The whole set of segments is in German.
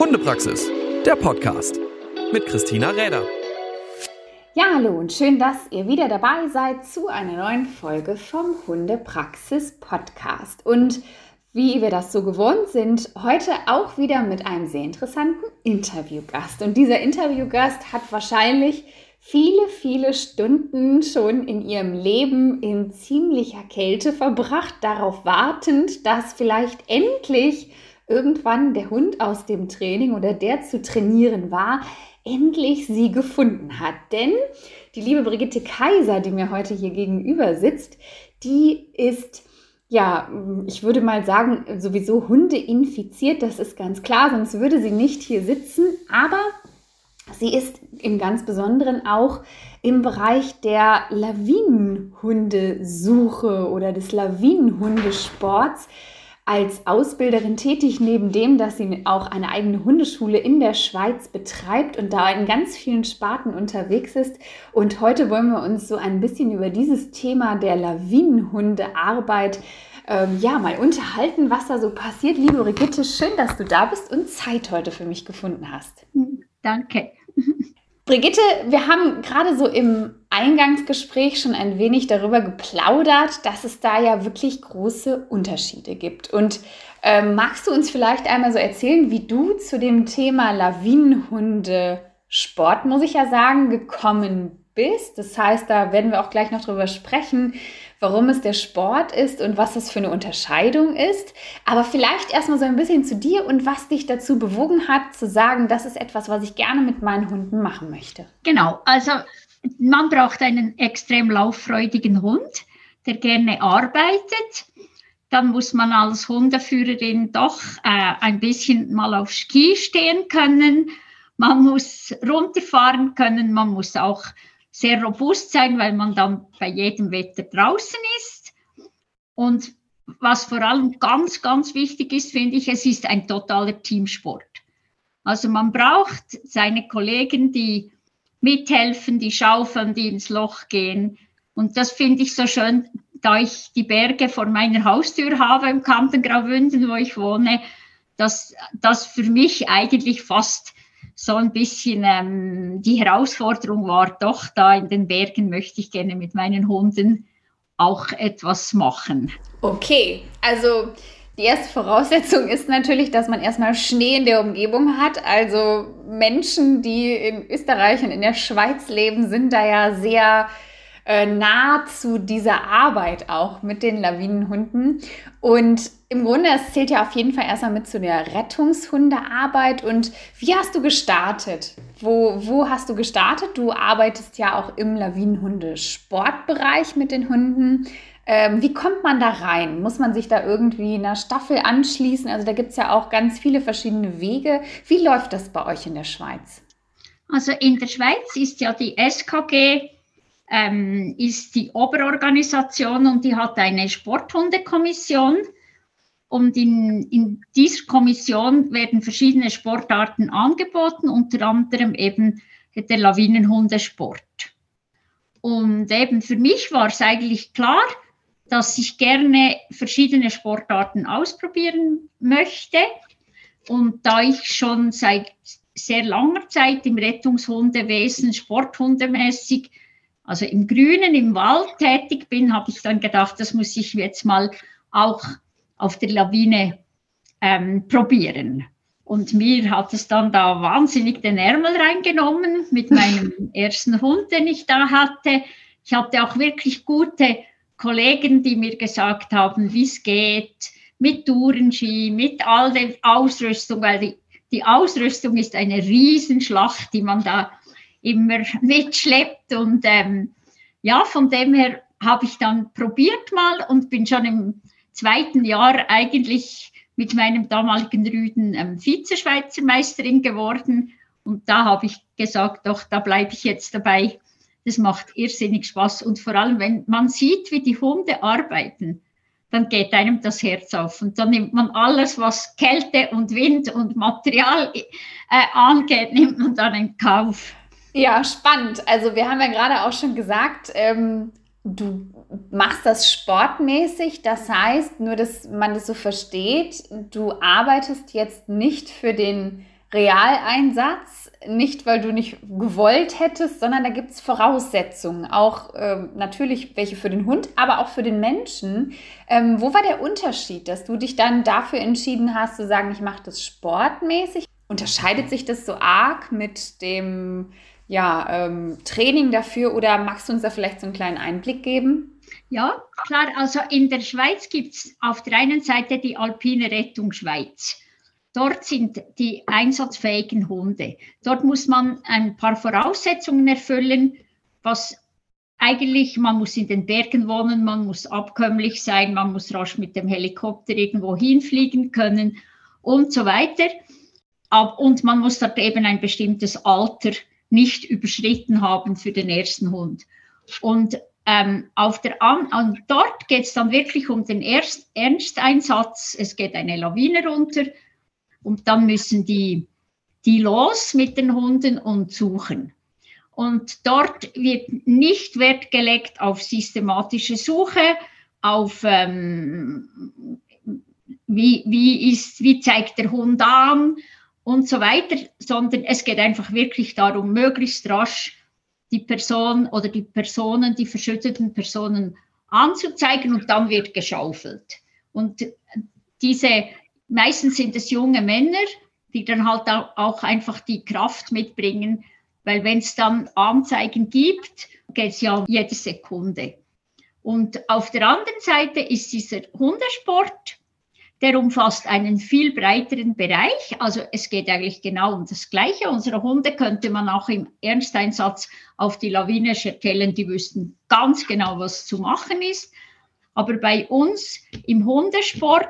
Hundepraxis, der Podcast mit Christina Räder. Ja, hallo und schön, dass ihr wieder dabei seid zu einer neuen Folge vom Hundepraxis Podcast. Und wie wir das so gewohnt sind, heute auch wieder mit einem sehr interessanten Interviewgast. Und dieser Interviewgast hat wahrscheinlich viele, viele Stunden schon in ihrem Leben in ziemlicher Kälte verbracht, darauf wartend, dass vielleicht endlich irgendwann der Hund aus dem Training oder der zu trainieren war, endlich sie gefunden hat. Denn die liebe Brigitte Kaiser, die mir heute hier gegenüber sitzt, die ist ja, ich würde mal sagen, sowieso Hunde infiziert, das ist ganz klar, sonst würde sie nicht hier sitzen. Aber sie ist im ganz Besonderen auch im Bereich der Lawinenhundesuche oder des Lawinenhundesports als Ausbilderin tätig, neben dem, dass sie auch eine eigene Hundeschule in der Schweiz betreibt und da in ganz vielen Sparten unterwegs ist. Und heute wollen wir uns so ein bisschen über dieses Thema der Lawinenhundearbeit ähm, ja, mal unterhalten, was da so passiert. Liebe Brigitte, schön, dass du da bist und Zeit heute für mich gefunden hast. Danke. Brigitte, wir haben gerade so im Eingangsgespräch schon ein wenig darüber geplaudert, dass es da ja wirklich große Unterschiede gibt. Und ähm, magst du uns vielleicht einmal so erzählen, wie du zu dem Thema Lawinenhunde Sport, muss ich ja sagen, gekommen bist? Das heißt, da werden wir auch gleich noch drüber sprechen, warum es der Sport ist und was das für eine Unterscheidung ist. Aber vielleicht erstmal so ein bisschen zu dir und was dich dazu bewogen hat, zu sagen, das ist etwas, was ich gerne mit meinen Hunden machen möchte. Genau, also man braucht einen extrem lauffreudigen Hund, der gerne arbeitet. Dann muss man als Hundeführerin doch äh, ein bisschen mal auf Ski stehen können. Man muss runterfahren können. Man muss auch sehr robust sein, weil man dann bei jedem Wetter draußen ist. Und was vor allem ganz, ganz wichtig ist, finde ich, es ist ein totaler Teamsport. Also man braucht seine Kollegen, die mithelfen, die schaufeln, die ins Loch gehen. Und das finde ich so schön, da ich die Berge vor meiner Haustür habe im Kanton wo ich wohne, dass das für mich eigentlich fast so ein bisschen ähm, die Herausforderung war, doch da in den Bergen möchte ich gerne mit meinen Hunden auch etwas machen. Okay, also die erste Voraussetzung ist natürlich, dass man erstmal Schnee in der Umgebung hat. Also Menschen, die in Österreich und in der Schweiz leben, sind da ja sehr äh, nah zu dieser Arbeit auch mit den Lawinenhunden. Und im Grunde, es zählt ja auf jeden Fall erstmal mit zu der Rettungshundearbeit. Und wie hast du gestartet? Wo, wo hast du gestartet? Du arbeitest ja auch im Lawinenhunde-Sportbereich mit den Hunden. Ähm, wie kommt man da rein? Muss man sich da irgendwie einer Staffel anschließen? Also da gibt es ja auch ganz viele verschiedene Wege. Wie läuft das bei euch in der Schweiz? Also in der Schweiz ist ja die SKG ähm, ist die Oberorganisation und die hat eine Sporthundekommission. Und in, in dieser Kommission werden verschiedene Sportarten angeboten, unter anderem eben der Lawinenhundesport. Und eben für mich war es eigentlich klar, dass ich gerne verschiedene Sportarten ausprobieren möchte. Und da ich schon seit sehr langer Zeit im Rettungshundewesen sporthundemäßig also im Grünen, im Wald tätig bin, habe ich dann gedacht, das muss ich jetzt mal auch auf der Lawine ähm, probieren. Und mir hat es dann da wahnsinnig den Ärmel reingenommen mit meinem ersten Hund, den ich da hatte. Ich hatte auch wirklich gute Kollegen, die mir gesagt haben, wie es geht, mit Tourenski, mit all der Ausrüstung, weil die, die Ausrüstung ist eine Riesenschlacht, die man da immer mitschleppt. Und ähm, ja, von dem her habe ich dann probiert mal und bin schon im zweiten Jahr eigentlich mit meinem damaligen Rüden ähm, Vize-Schweizer Meisterin geworden. Und da habe ich gesagt, doch, da bleibe ich jetzt dabei. Das macht irrsinnig Spaß. Und vor allem, wenn man sieht, wie die Hunde arbeiten, dann geht einem das Herz auf. Und dann nimmt man alles, was Kälte und Wind und Material äh, angeht, nimmt man dann in Kauf. Ja, spannend. Also wir haben ja gerade auch schon gesagt, ähm, du machst das sportmäßig. Das heißt, nur dass man das so versteht, du arbeitest jetzt nicht für den Realeinsatz, nicht weil du nicht gewollt hättest, sondern da gibt es Voraussetzungen, auch ähm, natürlich welche für den Hund, aber auch für den Menschen. Ähm, wo war der Unterschied, dass du dich dann dafür entschieden hast, zu sagen, ich mache das sportmäßig? Unterscheidet sich das so arg mit dem ja, ähm, Training dafür oder magst du uns da vielleicht so einen kleinen Einblick geben? Ja, klar. Also in der Schweiz gibt es auf der einen Seite die Alpine Rettung Schweiz. Dort sind die einsatzfähigen Hunde. Dort muss man ein paar Voraussetzungen erfüllen, was eigentlich, man muss in den Bergen wohnen, man muss abkömmlich sein, man muss rasch mit dem Helikopter irgendwo hinfliegen können und so weiter. Und man muss dort eben ein bestimmtes Alter nicht überschritten haben für den ersten Hund. Und ähm, auf der An und dort geht es dann wirklich um den Erst Ernsteinsatz. Es geht eine Lawine runter und dann müssen die, die los mit den Hunden und suchen. Und dort wird nicht Wert gelegt auf systematische Suche, auf ähm, wie, wie, ist, wie zeigt der Hund an und so weiter, sondern es geht einfach wirklich darum, möglichst rasch die Person oder die Personen, die verschütteten Personen anzuzeigen und dann wird geschaufelt. Und diese meistens sind es junge Männer, die dann halt auch einfach die Kraft mitbringen, weil wenn es dann Anzeigen gibt, geht es ja jede Sekunde. Und auf der anderen Seite ist dieser Hundesport, der umfasst einen viel breiteren Bereich. Also es geht eigentlich genau um das Gleiche. Unsere Hunde könnte man auch im Ernsteinsatz auf die Lawine stellen, die wüssten ganz genau, was zu machen ist. Aber bei uns im Hundesport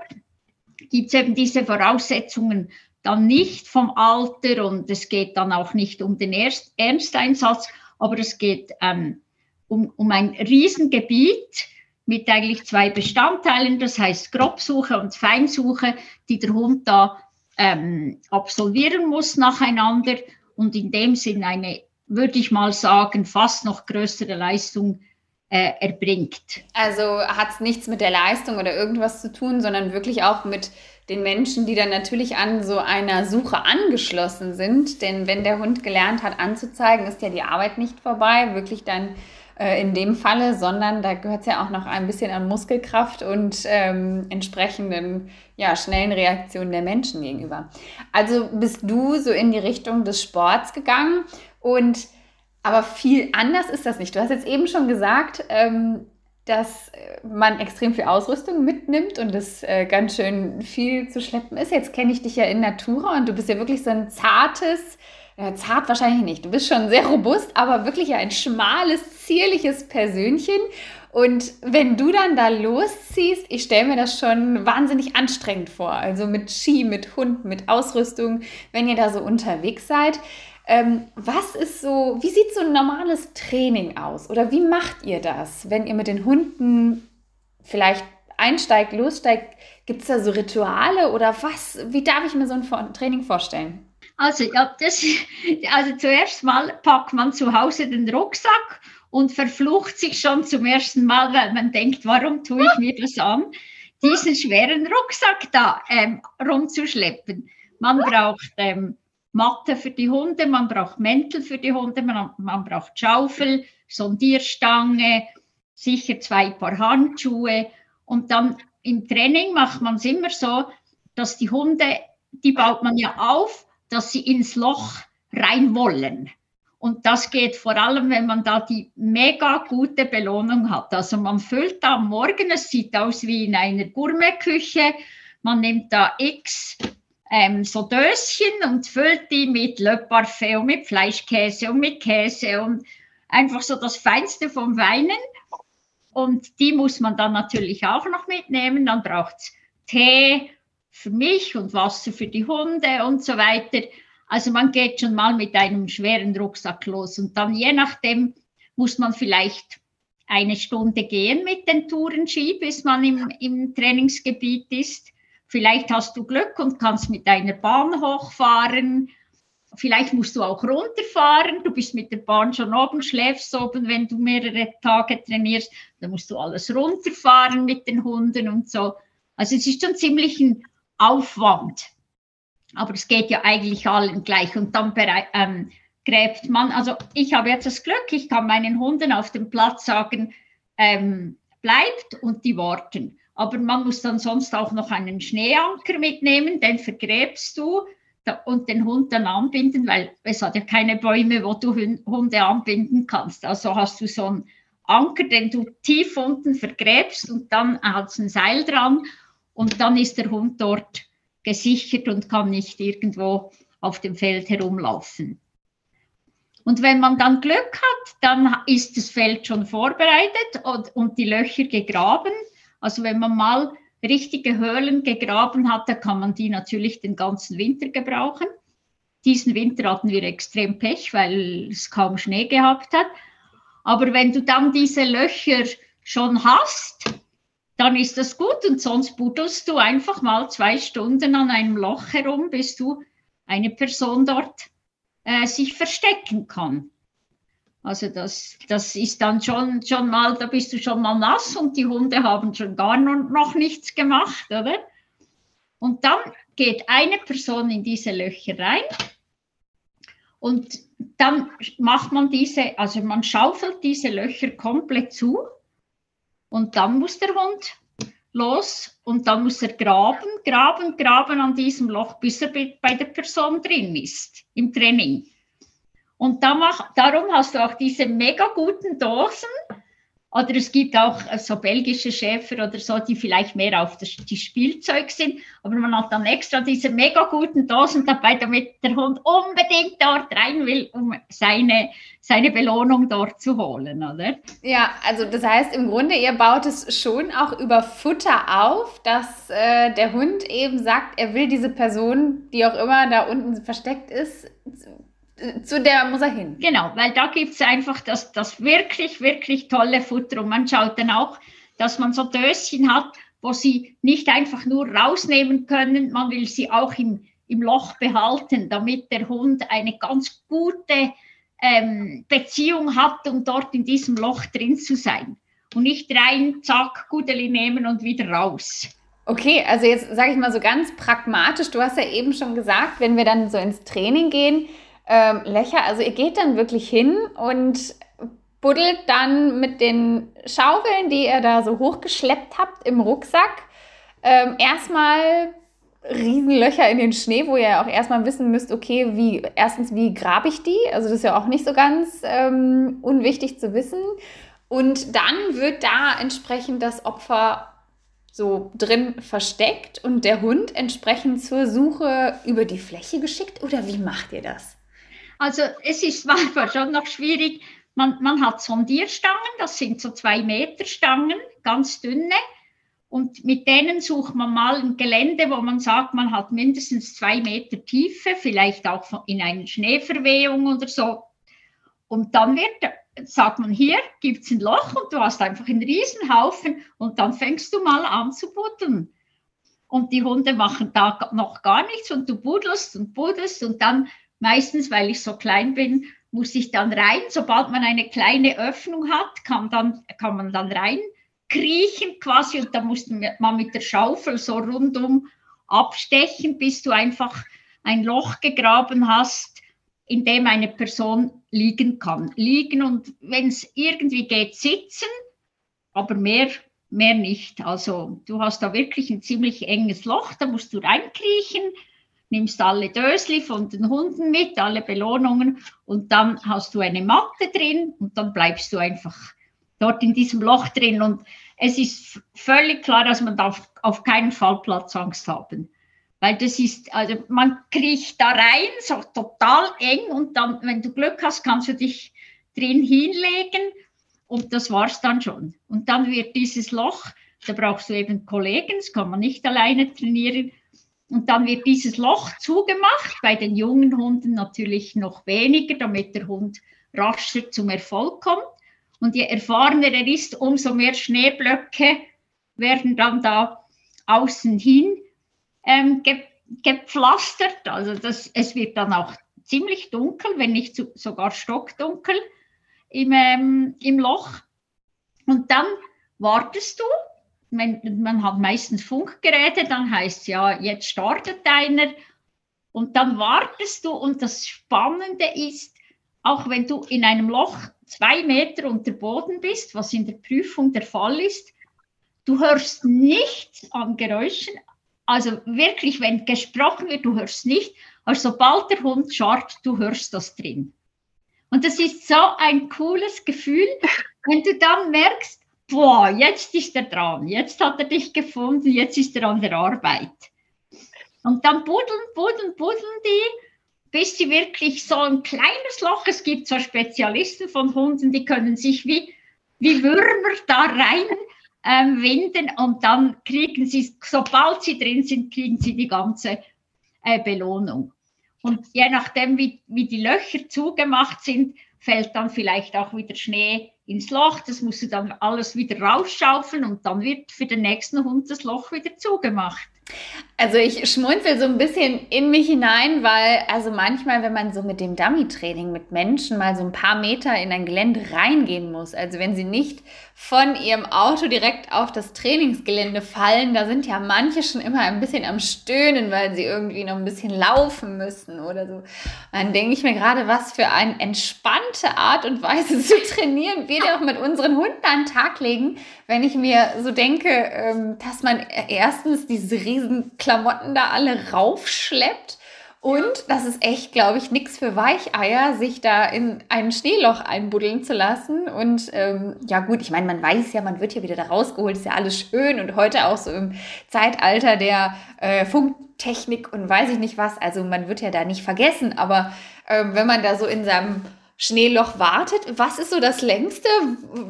gibt es eben diese Voraussetzungen dann nicht vom Alter und es geht dann auch nicht um den Ernsteinsatz, aber es geht ähm, um, um ein Riesengebiet mit eigentlich zwei Bestandteilen, das heißt Grobsuche und Feinsuche, die der Hund da ähm, absolvieren muss nacheinander und in dem Sinn eine, würde ich mal sagen, fast noch größere Leistung äh, erbringt. Also hat es nichts mit der Leistung oder irgendwas zu tun, sondern wirklich auch mit den Menschen, die dann natürlich an so einer Suche angeschlossen sind. Denn wenn der Hund gelernt hat anzuzeigen, ist ja die Arbeit nicht vorbei, wirklich dann äh, in dem Falle, sondern da gehört es ja auch noch ein bisschen an Muskelkraft und ähm, entsprechenden ja, schnellen Reaktionen der Menschen gegenüber. Also bist du so in die Richtung des Sports gegangen und aber viel anders ist das nicht. Du hast jetzt eben schon gesagt, ähm, dass man extrem viel Ausrüstung mitnimmt und es äh, ganz schön viel zu schleppen ist. Jetzt kenne ich dich ja in Natura und du bist ja wirklich so ein zartes, zart wahrscheinlich nicht, du bist schon sehr robust, aber wirklich ein schmales, zierliches Persönchen. Und wenn du dann da losziehst, ich stelle mir das schon wahnsinnig anstrengend vor. Also mit Ski, mit Hund, mit Ausrüstung, wenn ihr da so unterwegs seid. Ähm, was ist so, wie sieht so ein normales Training aus? Oder wie macht ihr das, wenn ihr mit den Hunden vielleicht einsteigt, lossteigt? Gibt es da so Rituale oder was? Wie darf ich mir so ein Training vorstellen? Also, ja, das, also zuerst mal packt man zu Hause den Rucksack und verflucht sich schon zum ersten Mal, weil man denkt, warum tue ich mir das an, diesen schweren Rucksack da ähm, rumzuschleppen. Man braucht ähm, Matte für die Hunde, man braucht Mäntel für die Hunde, man, man braucht Schaufel, Sondierstange, sicher zwei Paar Handschuhe. Und dann im Training macht man es immer so, dass die Hunde, die baut man ja auf, dass sie ins Loch rein wollen. Und das geht vor allem, wenn man da die mega gute Belohnung hat. Also man füllt da am Morgen, es sieht aus wie in einer Gourmetküche, man nimmt da x ähm, so Döschen und füllt die mit Le Parfait und mit Fleischkäse und mit Käse und einfach so das Feinste vom Weinen. Und die muss man dann natürlich auch noch mitnehmen. Dann braucht es Tee für mich und Wasser für die Hunde und so weiter. Also man geht schon mal mit einem schweren Rucksack los und dann je nachdem muss man vielleicht eine Stunde gehen mit den Tourenski, bis man im, im Trainingsgebiet ist. Vielleicht hast du Glück und kannst mit deiner Bahn hochfahren. Vielleicht musst du auch runterfahren. Du bist mit der Bahn schon oben, schläfst oben, wenn du mehrere Tage trainierst. Dann musst du alles runterfahren mit den Hunden und so. Also es ist schon ziemlich ein Aufwand. Aber es geht ja eigentlich allen gleich. Und dann ähm, gräbt man, also ich habe jetzt das Glück, ich kann meinen Hunden auf dem Platz sagen, ähm, bleibt und die warten. Aber man muss dann sonst auch noch einen Schneeanker mitnehmen, den vergräbst du und den Hund dann anbinden, weil es hat ja keine Bäume, wo du Hunde anbinden kannst. Also hast du so einen Anker, den du tief unten vergräbst und dann hast du ein Seil dran und dann ist der Hund dort gesichert und kann nicht irgendwo auf dem Feld herumlaufen. Und wenn man dann Glück hat, dann ist das Feld schon vorbereitet und, und die Löcher gegraben. Also wenn man mal richtige Höhlen gegraben hat, dann kann man die natürlich den ganzen Winter gebrauchen. Diesen Winter hatten wir extrem Pech, weil es kaum Schnee gehabt hat. Aber wenn du dann diese Löcher schon hast, dann ist das gut und sonst buddelst du einfach mal zwei Stunden an einem Loch herum, bis du eine Person dort äh, sich verstecken kann. Also das, das ist dann schon, schon mal, da bist du schon mal nass und die Hunde haben schon gar noch nichts gemacht, oder? Und dann geht eine Person in diese Löcher rein und dann macht man diese, also man schaufelt diese Löcher komplett zu und dann muss der Hund los und dann muss er graben, graben, graben an diesem Loch, bis er bei der Person drin ist im Training. Und da mach, darum hast du auch diese mega guten Dosen, oder es gibt auch äh, so belgische Schäfer oder so, die vielleicht mehr auf das die Spielzeug sind. Aber man hat dann extra diese mega guten Dosen dabei, damit der Hund unbedingt dort rein will, um seine, seine Belohnung dort zu holen, oder? Ja, also das heißt im Grunde, ihr baut es schon auch über Futter auf, dass äh, der Hund eben sagt, er will diese Person, die auch immer da unten versteckt ist, zu der muss er hin. Genau, weil da gibt es einfach das, das wirklich, wirklich tolle Futter. Und man schaut dann auch, dass man so Döschen hat, wo sie nicht einfach nur rausnehmen können, man will sie auch im, im Loch behalten, damit der Hund eine ganz gute ähm, Beziehung hat, um dort in diesem Loch drin zu sein. Und nicht rein, zack, Gudeli nehmen und wieder raus. Okay, also jetzt sage ich mal so ganz pragmatisch, du hast ja eben schon gesagt, wenn wir dann so ins Training gehen, ähm, Löcher. Also ihr geht dann wirklich hin und buddelt dann mit den Schaufeln, die ihr da so hochgeschleppt habt im Rucksack, ähm, erstmal Riesenlöcher in den Schnee, wo ihr auch erstmal wissen müsst, okay, wie, erstens, wie grabe ich die? Also das ist ja auch nicht so ganz ähm, unwichtig zu wissen. Und dann wird da entsprechend das Opfer so drin versteckt und der Hund entsprechend zur Suche über die Fläche geschickt? Oder wie macht ihr das? Also es ist manchmal schon noch schwierig. Man, man hat Sondierstangen, das sind so zwei Meter Stangen, ganz dünne. Und mit denen sucht man mal ein Gelände, wo man sagt, man hat mindestens zwei Meter Tiefe, vielleicht auch in einer Schneeverwehung oder so. Und dann wird, sagt man, hier gibt es ein Loch und du hast einfach einen Riesenhaufen und dann fängst du mal an zu buddeln. Und die Hunde machen da noch gar nichts und du buddelst und buddelst und dann meistens, weil ich so klein bin, muss ich dann rein. Sobald man eine kleine Öffnung hat, kann, dann, kann man dann rein kriechen quasi und da muss man mit der Schaufel so rundum abstechen, bis du einfach ein Loch gegraben hast, in dem eine Person liegen kann. Liegen und wenn es irgendwie geht, sitzen, aber mehr, mehr nicht. Also du hast da wirklich ein ziemlich enges Loch, da musst du reinkriechen nimmst alle Dösli von den Hunden mit, alle Belohnungen und dann hast du eine Matte drin und dann bleibst du einfach dort in diesem Loch drin. Und es ist völlig klar, dass man darf auf keinen Fall Platzangst haben. Weil das ist, also man kriecht da rein, so total eng und dann, wenn du Glück hast, kannst du dich drin hinlegen und das war's dann schon. Und dann wird dieses Loch, da brauchst du eben Kollegen, das kann man nicht alleine trainieren, und dann wird dieses Loch zugemacht, bei den jungen Hunden natürlich noch weniger, damit der Hund rascher zum Erfolg kommt. Und je erfahrener er ist, umso mehr Schneeblöcke werden dann da außen hin ähm, ge gepflastert. Also das, es wird dann auch ziemlich dunkel, wenn nicht so, sogar stockdunkel im, ähm, im Loch. Und dann wartest du wenn, man hat meistens Funkgeräte, dann heißt es ja, jetzt startet einer Und dann wartest du und das Spannende ist, auch wenn du in einem Loch zwei Meter unter Boden bist, was in der Prüfung der Fall ist, du hörst nichts an Geräuschen. Also wirklich, wenn gesprochen wird, du hörst nicht. Aber sobald der Hund scharrt, du hörst das drin. Und das ist so ein cooles Gefühl, wenn du dann merkst, boah, jetzt ist er dran, jetzt hat er dich gefunden, jetzt ist er an der Arbeit. Und dann buddeln, buddeln, buddeln die, bis sie wirklich so ein kleines Loch, es gibt so Spezialisten von Hunden, die können sich wie, wie Würmer da rein ähm, und dann kriegen sie, sobald sie drin sind, kriegen sie die ganze äh, Belohnung. Und je nachdem, wie, wie die Löcher zugemacht sind, fällt dann vielleicht auch wieder Schnee ins Loch. Das musst du dann alles wieder rausschaufeln und dann wird für den nächsten Hund das Loch wieder zugemacht. Also ich schmunzel so ein bisschen in mich hinein, weil also manchmal, wenn man so mit dem Dummy-Training mit Menschen mal so ein paar Meter in ein Gelände reingehen muss, also wenn sie nicht von ihrem Auto direkt auf das Trainingsgelände fallen, da sind ja manche schon immer ein bisschen am Stöhnen, weil sie irgendwie noch ein bisschen laufen müssen oder so. Dann denke ich mir gerade, was für eine entspannte Art und Weise zu trainieren wir doch mit unseren Hunden an den Tag legen, wenn ich mir so denke, ähm, dass man erstens diese riesen Klamotten da alle raufschleppt und das ist echt, glaube ich, nichts für Weicheier, sich da in ein Schneeloch einbuddeln zu lassen. Und ähm, ja gut, ich meine, man weiß ja, man wird ja wieder da rausgeholt, ist ja alles schön. Und heute auch so im Zeitalter der äh, Funktechnik und weiß ich nicht was. Also man wird ja da nicht vergessen. Aber ähm, wenn man da so in seinem Schneeloch wartet, was ist so das längste,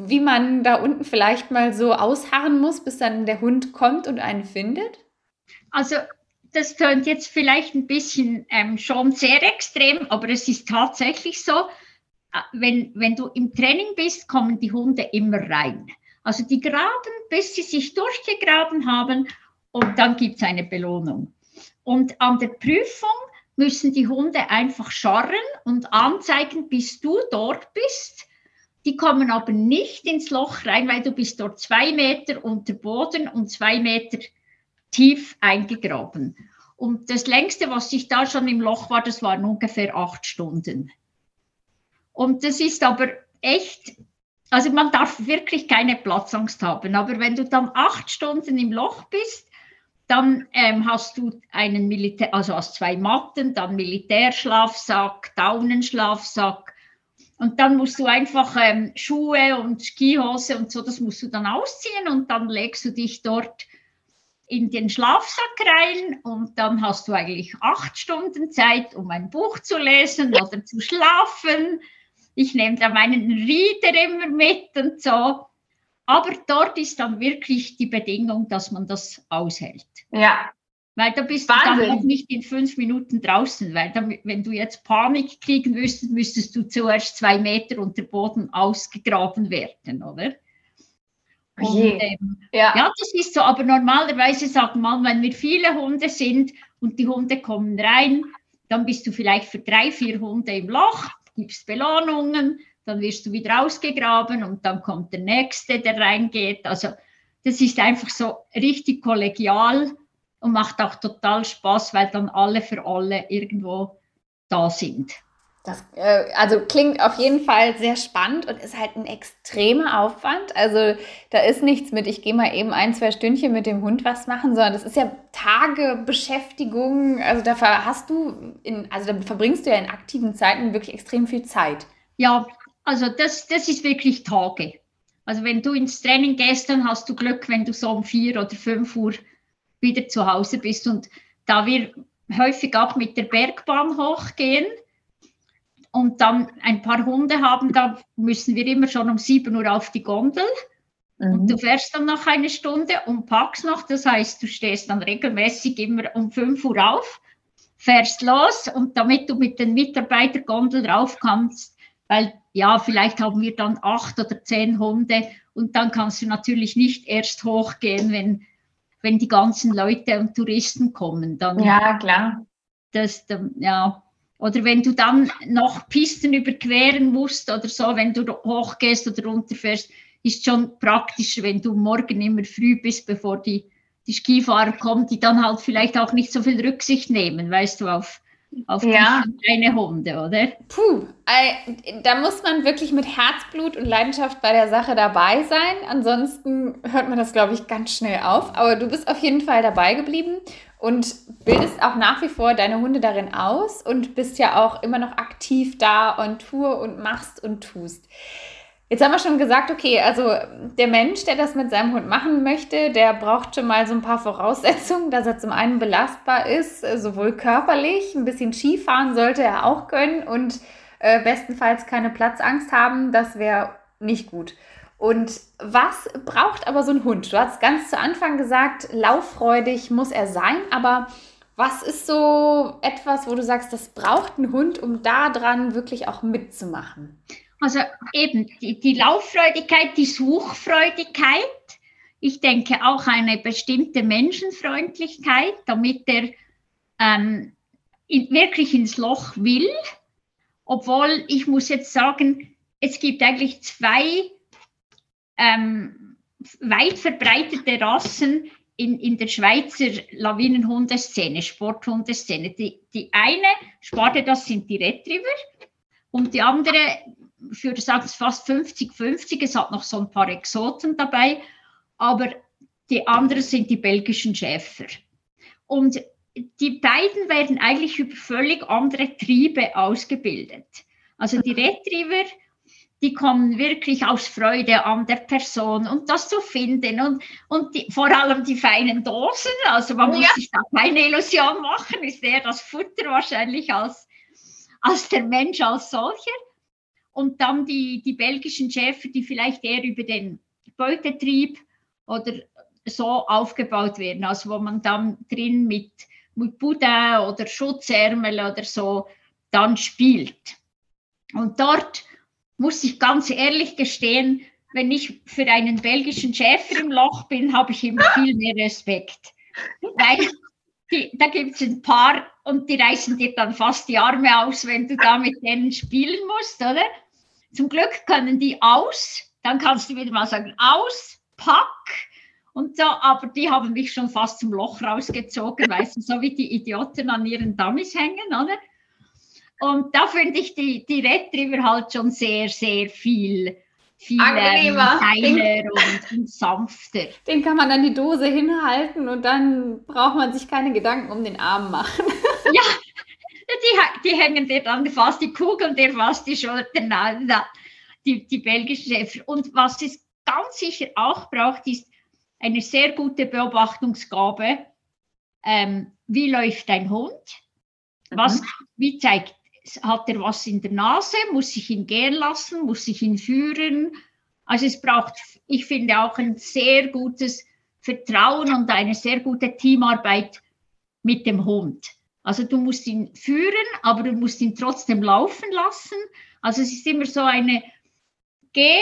wie man da unten vielleicht mal so ausharren muss, bis dann der Hund kommt und einen findet? Also das tönt jetzt vielleicht ein bisschen ähm, schon sehr extrem, aber es ist tatsächlich so, äh, wenn, wenn du im Training bist, kommen die Hunde immer rein. Also die graben, bis sie sich durchgegraben haben und dann gibt es eine Belohnung. Und an der Prüfung müssen die Hunde einfach scharren und anzeigen, bis du dort bist. Die kommen aber nicht ins Loch rein, weil du bist dort zwei Meter unter Boden und zwei Meter tief eingegraben. Und das längste, was ich da schon im Loch war, das waren ungefähr acht Stunden. Und das ist aber echt, also man darf wirklich keine Platzangst haben. Aber wenn du dann acht Stunden im Loch bist, dann ähm, hast du einen Militär, also hast zwei Matten, dann Militärschlafsack, Daunenschlafsack. Und dann musst du einfach ähm, Schuhe und Skihose und so, das musst du dann ausziehen und dann legst du dich dort in den Schlafsack rein und dann hast du eigentlich acht Stunden Zeit, um ein Buch zu lesen oder zu schlafen. Ich nehme da meinen Reader immer mit und so. Aber dort ist dann wirklich die Bedingung, dass man das aushält. Ja. Weil da bist Wahnsinn. du dann auch nicht in fünf Minuten draußen, weil dann, wenn du jetzt Panik kriegen müsstest, müsstest du zuerst zwei Meter unter Boden ausgegraben werden, oder? Und, ähm, ja. ja, das ist so. Aber normalerweise sagt man, wenn wir viele Hunde sind und die Hunde kommen rein, dann bist du vielleicht für drei, vier Hunde im Loch, gibst Belohnungen, dann wirst du wieder ausgegraben und dann kommt der nächste, der reingeht. Also das ist einfach so richtig kollegial und macht auch total Spaß, weil dann alle für alle irgendwo da sind. Das äh, also klingt auf jeden Fall sehr spannend und ist halt ein extremer Aufwand. Also da ist nichts mit, ich gehe mal eben ein, zwei Stündchen mit dem Hund was machen, sondern das ist ja Tagebeschäftigung. Also da hast du, in, also da verbringst du ja in aktiven Zeiten wirklich extrem viel Zeit. Ja, also das, das ist wirklich Tage. Also wenn du ins Training gehst, dann hast du Glück, wenn du so um vier oder fünf Uhr wieder zu Hause bist. Und da wir häufig auch mit der Bergbahn hochgehen, und dann ein paar Hunde haben, da müssen wir immer schon um 7 Uhr auf die Gondel. Mhm. Und du fährst dann noch eine Stunde und packst noch. Das heißt, du stehst dann regelmäßig immer um 5 Uhr auf, fährst los und damit du mit den Mitarbeitergondel rauf kannst, weil ja, vielleicht haben wir dann acht oder zehn Hunde und dann kannst du natürlich nicht erst hochgehen, wenn, wenn die ganzen Leute und Touristen kommen. Dann, ja, klar. Das, ja, oder wenn du dann noch Pisten überqueren musst oder so, wenn du hochgehst oder runterfährst, ist schon praktischer, wenn du morgen immer früh bist, bevor die, die Skifahrer kommen, die dann halt vielleicht auch nicht so viel Rücksicht nehmen, weißt du, auf, auf ja. deine Hunde, oder? Puh, da muss man wirklich mit Herzblut und Leidenschaft bei der Sache dabei sein. Ansonsten hört man das, glaube ich, ganz schnell auf. Aber du bist auf jeden Fall dabei geblieben und bildest auch nach wie vor deine Hunde darin aus und bist ja auch immer noch aktiv da und Tour und machst und tust. Jetzt haben wir schon gesagt, okay, also der Mensch, der das mit seinem Hund machen möchte, der braucht schon mal so ein paar Voraussetzungen, dass er zum einen belastbar ist, sowohl körperlich, ein bisschen Skifahren sollte er auch können und äh, bestenfalls keine Platzangst haben, das wäre nicht gut. Und was braucht aber so ein Hund? Du hast ganz zu Anfang gesagt, lauffreudig muss er sein, aber was ist so etwas, wo du sagst, das braucht ein Hund, um da dran wirklich auch mitzumachen? Also eben die, die Lauffreudigkeit, die Suchfreudigkeit, ich denke auch eine bestimmte Menschenfreundlichkeit, damit er ähm, in, wirklich ins Loch will. Obwohl ich muss jetzt sagen, es gibt eigentlich zwei ähm, weit verbreitete Rassen in, in der Schweizer Lawinenhundeszene, Sporthundeszene. Die, die eine Sparte, das sind die Retriever und die andere ich würde sagen, es ist fast 50-50. Es hat noch so ein paar Exoten dabei, aber die anderen sind die belgischen Schäfer. Und die beiden werden eigentlich über völlig andere Triebe ausgebildet. Also die Retriever, die kommen wirklich aus Freude an der Person und das zu finden und, und die, vor allem die feinen Dosen. Also man muss sich da keine Illusion machen, ist eher das Futter wahrscheinlich als, als der Mensch als solcher und dann die, die belgischen Schäfer, die vielleicht eher über den Beutetrieb oder so aufgebaut werden, also wo man dann drin mit, mit Boudin oder Schutzärmel oder so dann spielt. Und dort muss ich ganz ehrlich gestehen, wenn ich für einen belgischen Schäfer im Loch bin, habe ich immer viel mehr Respekt. Weil die, da gibt es ein paar und die reißen dir dann fast die Arme aus, wenn du da mit denen spielen musst, oder? Zum Glück können die aus, dann kannst du wieder mal sagen, aus, pack. Und so, aber die haben mich schon fast zum Loch rausgezogen, weißt du, so wie die Idioten an ihren Dummies hängen, oder? Und da finde ich die, die Retriever halt schon sehr, sehr viel, viel angenehmer feiner und, und, sanfter. Den kann man dann die Dose hinhalten und dann braucht man sich keine Gedanken um den Arm machen. Ja, die, die hängen dir dann fast die Kugeln, dir fast die Schultern an, die, die belgischen Schäfer. Und was es ganz sicher auch braucht, ist eine sehr gute Beobachtungsgabe. Ähm, wie läuft dein Hund? Was, mhm. Wie zeigt, hat er was in der Nase? Muss ich ihn gehen lassen? Muss ich ihn führen? Also es braucht, ich finde, auch ein sehr gutes Vertrauen und eine sehr gute Teamarbeit mit dem Hund. Also du musst ihn führen, aber du musst ihn trotzdem laufen lassen. Also es ist immer so eine Geh,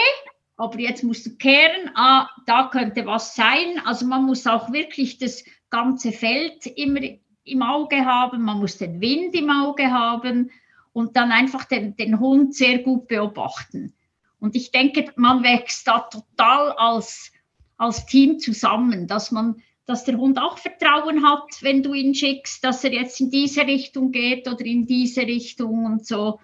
aber jetzt musst du kehren, ah, da könnte was sein. Also man muss auch wirklich das ganze Feld immer im Auge haben, man muss den Wind im Auge haben und dann einfach den, den Hund sehr gut beobachten. Und ich denke, man wächst da total als, als Team zusammen, dass man dass der Hund auch Vertrauen hat, wenn du ihn schickst, dass er jetzt in diese Richtung geht oder in diese Richtung und so.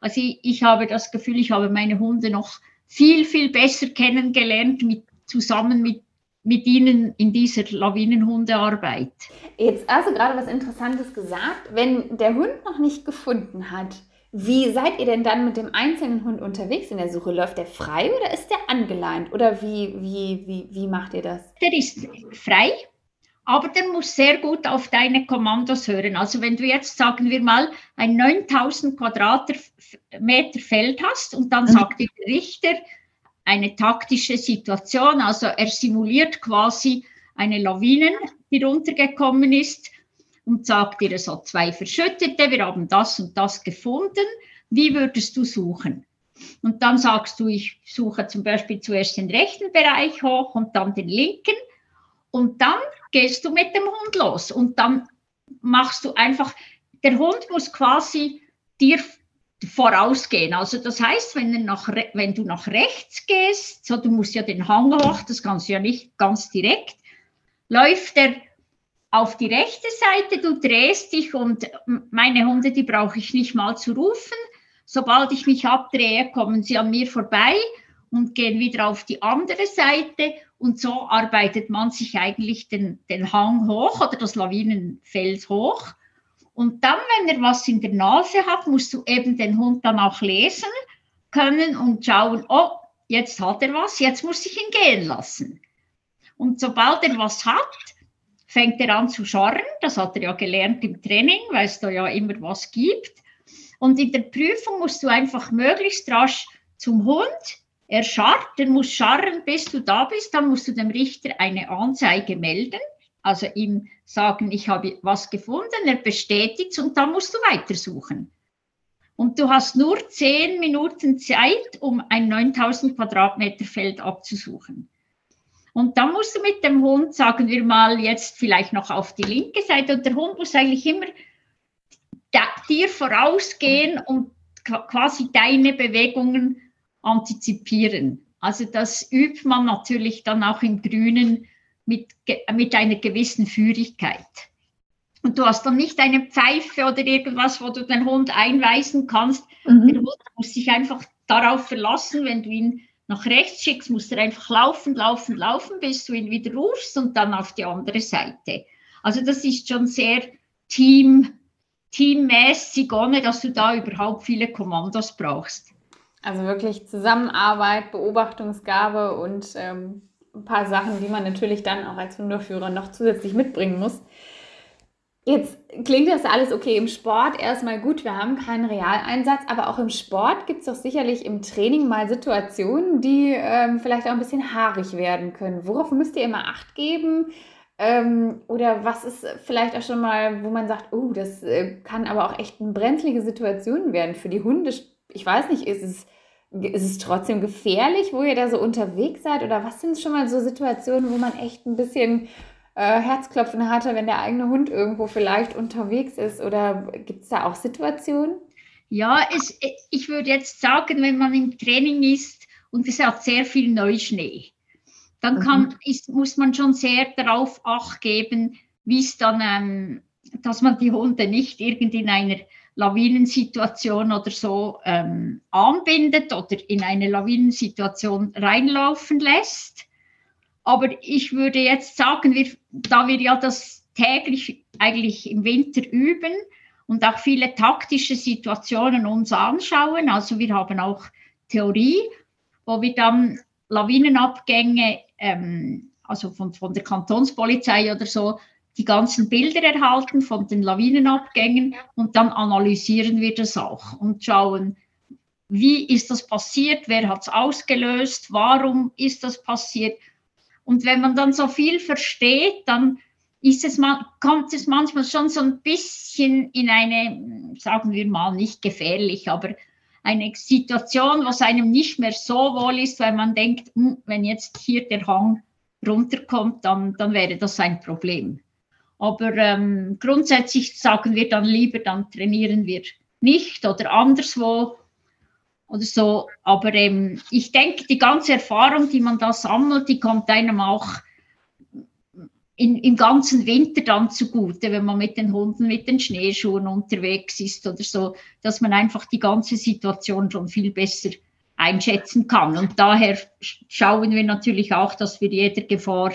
Also ich, ich habe das Gefühl, ich habe meine Hunde noch viel, viel besser kennengelernt, mit, zusammen mit, mit ihnen in dieser Lawinenhundearbeit. Jetzt hast du gerade was Interessantes gesagt. Wenn der Hund noch nicht gefunden hat, wie seid ihr denn dann mit dem einzelnen Hund unterwegs in der Suche? Läuft der frei oder ist der angeleint? Oder wie, wie, wie, wie macht ihr das? Der ist frei, aber der muss sehr gut auf deine Kommandos hören. Also wenn du jetzt, sagen wir mal, ein 9000 Quadratmeter Feld hast und dann mhm. sagt der Richter eine taktische Situation, also er simuliert quasi eine Lawine, die runtergekommen ist und sagt dir, es hat zwei Verschüttete, wir haben das und das gefunden, wie würdest du suchen? Und dann sagst du, ich suche zum Beispiel zuerst den rechten Bereich hoch und dann den linken. Und dann gehst du mit dem Hund los und dann machst du einfach, der Hund muss quasi dir vorausgehen. Also das heißt, wenn du nach, wenn du nach rechts gehst, so du musst ja den Hang hoch, das kannst du ja nicht ganz direkt, läuft er auf die rechte Seite, du drehst dich und meine Hunde, die brauche ich nicht mal zu rufen. Sobald ich mich abdrehe, kommen sie an mir vorbei und gehen wieder auf die andere Seite. Und so arbeitet man sich eigentlich den, den Hang hoch oder das Lawinenfeld hoch. Und dann, wenn er was in der Nase hat, musst du eben den Hund dann auch lesen können und schauen, oh, jetzt hat er was, jetzt muss ich ihn gehen lassen. Und sobald er was hat, fängt er an zu scharren. Das hat er ja gelernt im Training, weil es da ja immer was gibt. Und in der Prüfung musst du einfach möglichst rasch zum Hund. Er scharrt, er muss scharren, bis du da bist. Dann musst du dem Richter eine Anzeige melden. Also ihm sagen, ich habe was gefunden, er bestätigt und dann musst du weitersuchen. Und du hast nur zehn Minuten Zeit, um ein 9000 Quadratmeter Feld abzusuchen. Und dann musst du mit dem Hund, sagen wir mal, jetzt vielleicht noch auf die linke Seite. Und der Hund muss eigentlich immer dir vorausgehen und quasi deine Bewegungen antizipieren. Also das übt man natürlich dann auch im Grünen mit, mit einer gewissen Führigkeit. Und du hast dann nicht eine Pfeife oder irgendwas, wo du den Hund einweisen kannst. Mhm. Der Hund muss sich einfach darauf verlassen, wenn du ihn nach rechts schickst, musst du einfach laufen, laufen, laufen, bis du ihn wieder rufst und dann auf die andere Seite. Also das ist schon sehr team, teammäßig, ohne dass du da überhaupt viele Kommandos brauchst. Also wirklich Zusammenarbeit, Beobachtungsgabe und ähm, ein paar Sachen, die man natürlich dann auch als Hundeführer noch zusätzlich mitbringen muss. Jetzt klingt das alles okay im Sport erstmal gut, wir haben keinen Realeinsatz, aber auch im Sport gibt es doch sicherlich im Training mal Situationen, die ähm, vielleicht auch ein bisschen haarig werden können. Worauf müsst ihr immer Acht geben? Ähm, oder was ist vielleicht auch schon mal, wo man sagt, oh, das äh, kann aber auch echt eine brenzlige Situation werden für die Hunde. Ich weiß nicht, ist es, ist es trotzdem gefährlich, wo ihr da so unterwegs seid? Oder was sind schon mal so Situationen, wo man echt ein bisschen äh, Herzklopfen hatte, wenn der eigene Hund irgendwo vielleicht unterwegs ist? Oder gibt es da auch Situationen? Ja, es, ich würde jetzt sagen, wenn man im Training ist und es hat sehr viel Neuschnee, dann mhm. kann, mhm. ist, muss man schon sehr darauf acht geben, wie es dann, ähm, dass man die Hunde nicht irgendwie in einer Lawinensituation oder so ähm, anbindet oder in eine Lawinensituation reinlaufen lässt. Aber ich würde jetzt sagen, wir, da wir ja das täglich eigentlich im Winter üben und auch viele taktische Situationen uns anschauen, also wir haben auch Theorie, wo wir dann Lawinenabgänge, ähm, also von, von der Kantonspolizei oder so, die ganzen Bilder erhalten von den Lawinenabgängen und dann analysieren wir das auch und schauen, wie ist das passiert, wer hat es ausgelöst, warum ist das passiert und wenn man dann so viel versteht, dann ist es mal, kommt es manchmal schon so ein bisschen in eine, sagen wir mal, nicht gefährlich, aber eine Situation, wo es einem nicht mehr so wohl ist, weil man denkt, hm, wenn jetzt hier der Hang runterkommt, dann, dann wäre das ein Problem. Aber ähm, grundsätzlich sagen wir dann lieber, dann trainieren wir nicht oder anderswo oder so. Aber ähm, ich denke, die ganze Erfahrung, die man da sammelt, die kommt einem auch in, im ganzen Winter dann zugute, wenn man mit den Hunden, mit den Schneeschuhen unterwegs ist oder so, dass man einfach die ganze Situation schon viel besser einschätzen kann. Und daher schauen wir natürlich auch, dass wir jeder Gefahr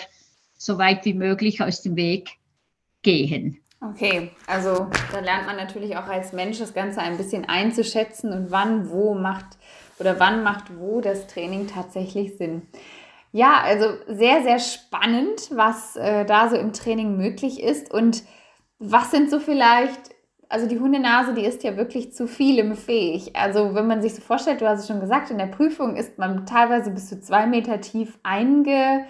so weit wie möglich aus dem Weg gehen. Okay, also da lernt man natürlich auch als Mensch das Ganze ein bisschen einzuschätzen und wann, wo macht oder wann macht wo das Training tatsächlich Sinn. Ja, also sehr, sehr spannend, was äh, da so im Training möglich ist und was sind so vielleicht, also die Hundenase, die ist ja wirklich zu vielem fähig. Also wenn man sich so vorstellt, du hast es schon gesagt, in der Prüfung ist man teilweise bis zu zwei Meter tief einge,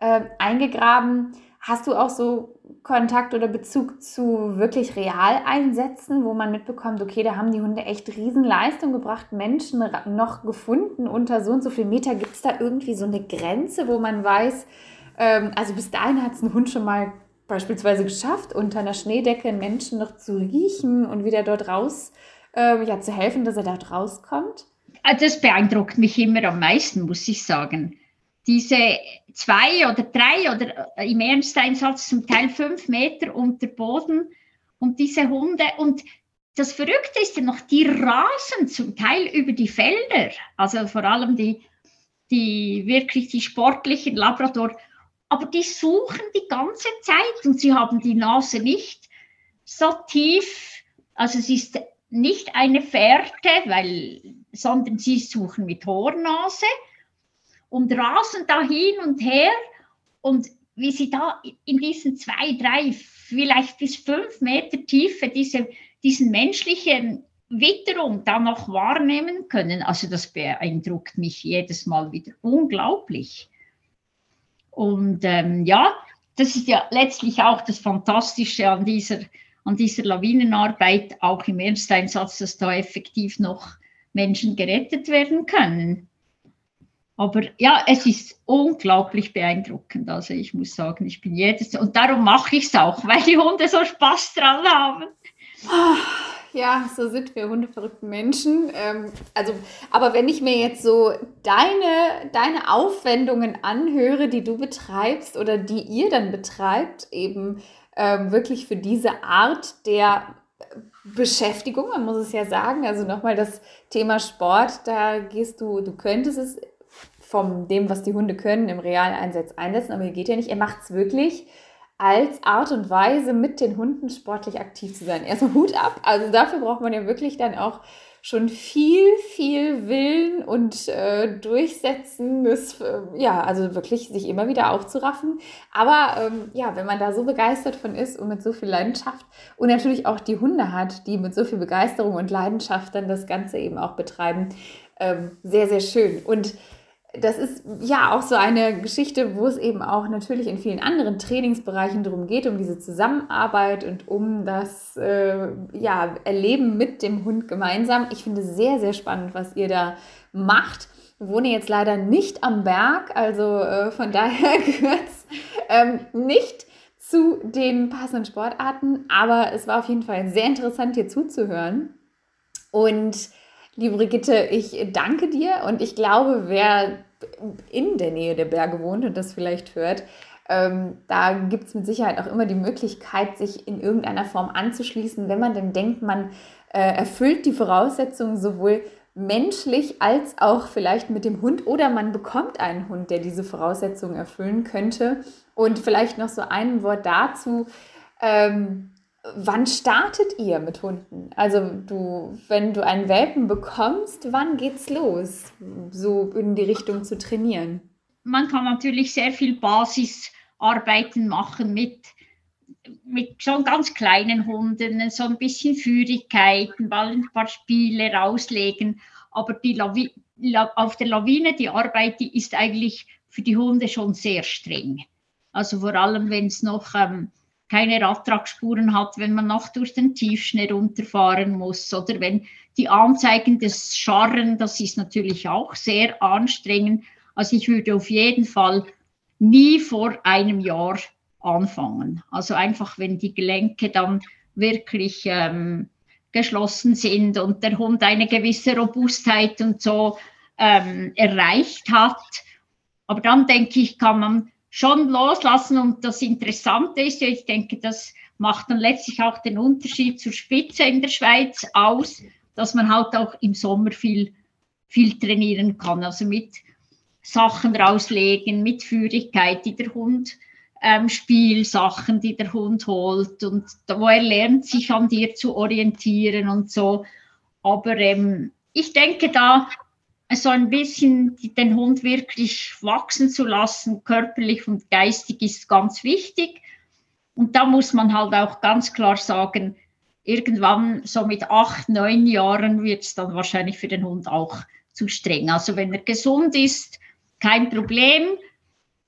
äh, eingegraben. Hast du auch so Kontakt oder Bezug zu wirklich Realeinsätzen, wo man mitbekommt, okay, da haben die Hunde echt Riesenleistung gebracht, Menschen noch gefunden unter so und so viel Meter. Gibt es da irgendwie so eine Grenze, wo man weiß, ähm, also bis dahin hat es ein Hund schon mal beispielsweise geschafft, unter einer Schneedecke einen Menschen noch zu riechen und wieder dort raus, äh, ja, zu helfen, dass er dort rauskommt? Ah, das beeindruckt mich immer am meisten, muss ich sagen diese zwei oder drei oder äh, im Ernsteinsatz zum Teil fünf Meter unter Boden und diese Hunde und das Verrückte ist ja noch, die rasen zum Teil über die Felder, also vor allem die, die wirklich die sportlichen Labrador, aber die suchen die ganze Zeit und sie haben die Nase nicht so tief, also es ist nicht eine Fährte, weil, sondern sie suchen mit Hornase und rasen da hin und her und wie sie da in diesen zwei, drei, vielleicht bis fünf Meter Tiefe diese, diesen menschlichen Witterung da noch wahrnehmen können. Also das beeindruckt mich jedes Mal wieder unglaublich. Und ähm, ja, das ist ja letztlich auch das Fantastische an dieser, an dieser Lawinenarbeit, auch im Ernsteinsatz, dass da effektiv noch Menschen gerettet werden können. Aber ja, es ist unglaublich beeindruckend. Also ich muss sagen, ich bin jedes und darum mache ich es auch, weil die Hunde so Spaß dran haben. Ja, so sind wir hundeverrückten Menschen. Ähm, also, aber wenn ich mir jetzt so deine, deine Aufwendungen anhöre, die du betreibst oder die ihr dann betreibt, eben ähm, wirklich für diese Art der Beschäftigung, man muss es ja sagen, also nochmal das Thema Sport, da gehst du, du könntest es von dem, was die Hunde können, im realen Einsatz einsetzen. Aber ihr geht ja nicht. Er macht es wirklich als Art und Weise, mit den Hunden sportlich aktiv zu sein. Erstmal Hut ab. Also dafür braucht man ja wirklich dann auch schon viel, viel Willen und äh, Durchsetzen, das, äh, ja, also wirklich sich immer wieder aufzuraffen. Aber ähm, ja, wenn man da so begeistert von ist und mit so viel Leidenschaft und natürlich auch die Hunde hat, die mit so viel Begeisterung und Leidenschaft dann das Ganze eben auch betreiben, ähm, sehr, sehr schön. Und das ist ja auch so eine Geschichte, wo es eben auch natürlich in vielen anderen Trainingsbereichen darum geht, um diese Zusammenarbeit und um das äh, ja, Erleben mit dem Hund gemeinsam. Ich finde es sehr, sehr spannend, was ihr da macht. Ich wohne jetzt leider nicht am Berg, also äh, von daher gehört es ähm, nicht zu den passenden Sportarten, aber es war auf jeden Fall sehr interessant, hier zuzuhören. Und Liebe Brigitte, ich danke dir und ich glaube, wer in der Nähe der Berge wohnt und das vielleicht hört, ähm, da gibt es mit Sicherheit auch immer die Möglichkeit, sich in irgendeiner Form anzuschließen, wenn man denn denkt, man äh, erfüllt die Voraussetzungen sowohl menschlich als auch vielleicht mit dem Hund oder man bekommt einen Hund, der diese Voraussetzungen erfüllen könnte. Und vielleicht noch so ein Wort dazu. Ähm, Wann startet ihr mit Hunden? Also du, wenn du einen Welpen bekommst, wann geht's los, so in die Richtung zu trainieren? Man kann natürlich sehr viel Basisarbeiten machen mit, mit schon ganz kleinen Hunden, so ein bisschen Führigkeiten, mal ein paar Spiele rauslegen. Aber die Lavi auf der Lawine, die Arbeit, die ist eigentlich für die Hunde schon sehr streng. Also vor allem, wenn es noch ähm, keine Radtragspuren hat, wenn man noch durch den Tiefschnee runterfahren muss oder wenn die Anzeigen des Scharren, das ist natürlich auch sehr anstrengend. Also ich würde auf jeden Fall nie vor einem Jahr anfangen. Also einfach, wenn die Gelenke dann wirklich ähm, geschlossen sind und der Hund eine gewisse Robustheit und so ähm, erreicht hat. Aber dann denke ich, kann man schon loslassen. Und das Interessante ist, ich denke, das macht dann letztlich auch den Unterschied zur Spitze in der Schweiz aus, dass man halt auch im Sommer viel, viel trainieren kann. Also mit Sachen rauslegen, mit Führigkeit, die der Hund ähm, Spielsachen, die der Hund holt und wo er lernt, sich an dir zu orientieren und so. Aber ähm, ich denke, da so ein bisschen den Hund wirklich wachsen zu lassen, körperlich und geistig, ist ganz wichtig. Und da muss man halt auch ganz klar sagen, irgendwann so mit acht, neun Jahren wird es dann wahrscheinlich für den Hund auch zu streng. Also wenn er gesund ist, kein Problem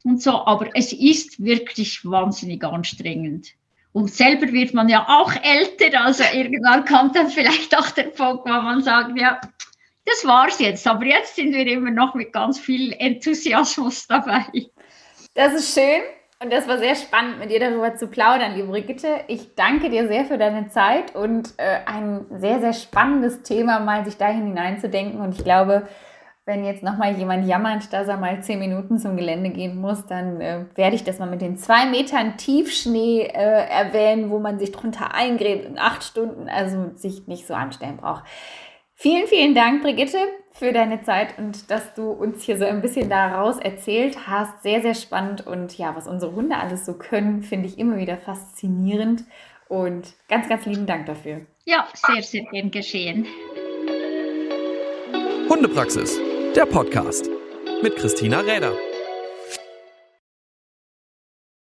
und so, aber es ist wirklich wahnsinnig anstrengend. Und selber wird man ja auch älter, also irgendwann kommt dann vielleicht auch der Punkt, wo man sagt, ja, das war's jetzt. Aber jetzt sind wir immer noch mit ganz viel Enthusiasmus dabei. Das ist schön. Und das war sehr spannend, mit dir darüber zu plaudern, liebe Brigitte. Ich danke dir sehr für deine Zeit und äh, ein sehr, sehr spannendes Thema, mal sich dahin hineinzudenken. Und ich glaube, wenn jetzt nochmal jemand jammert, dass er mal zehn Minuten zum Gelände gehen muss, dann äh, werde ich das mal mit den zwei Metern Tiefschnee äh, erwähnen, wo man sich drunter eingräbt in acht Stunden, also sich nicht so anstellen braucht. Vielen, vielen Dank, Brigitte, für deine Zeit und dass du uns hier so ein bisschen daraus erzählt hast. Sehr, sehr spannend und ja, was unsere Hunde alles so können, finde ich immer wieder faszinierend und ganz, ganz lieben Dank dafür. Ja, sehr, sehr gern geschehen. Hundepraxis, der Podcast mit Christina Räder.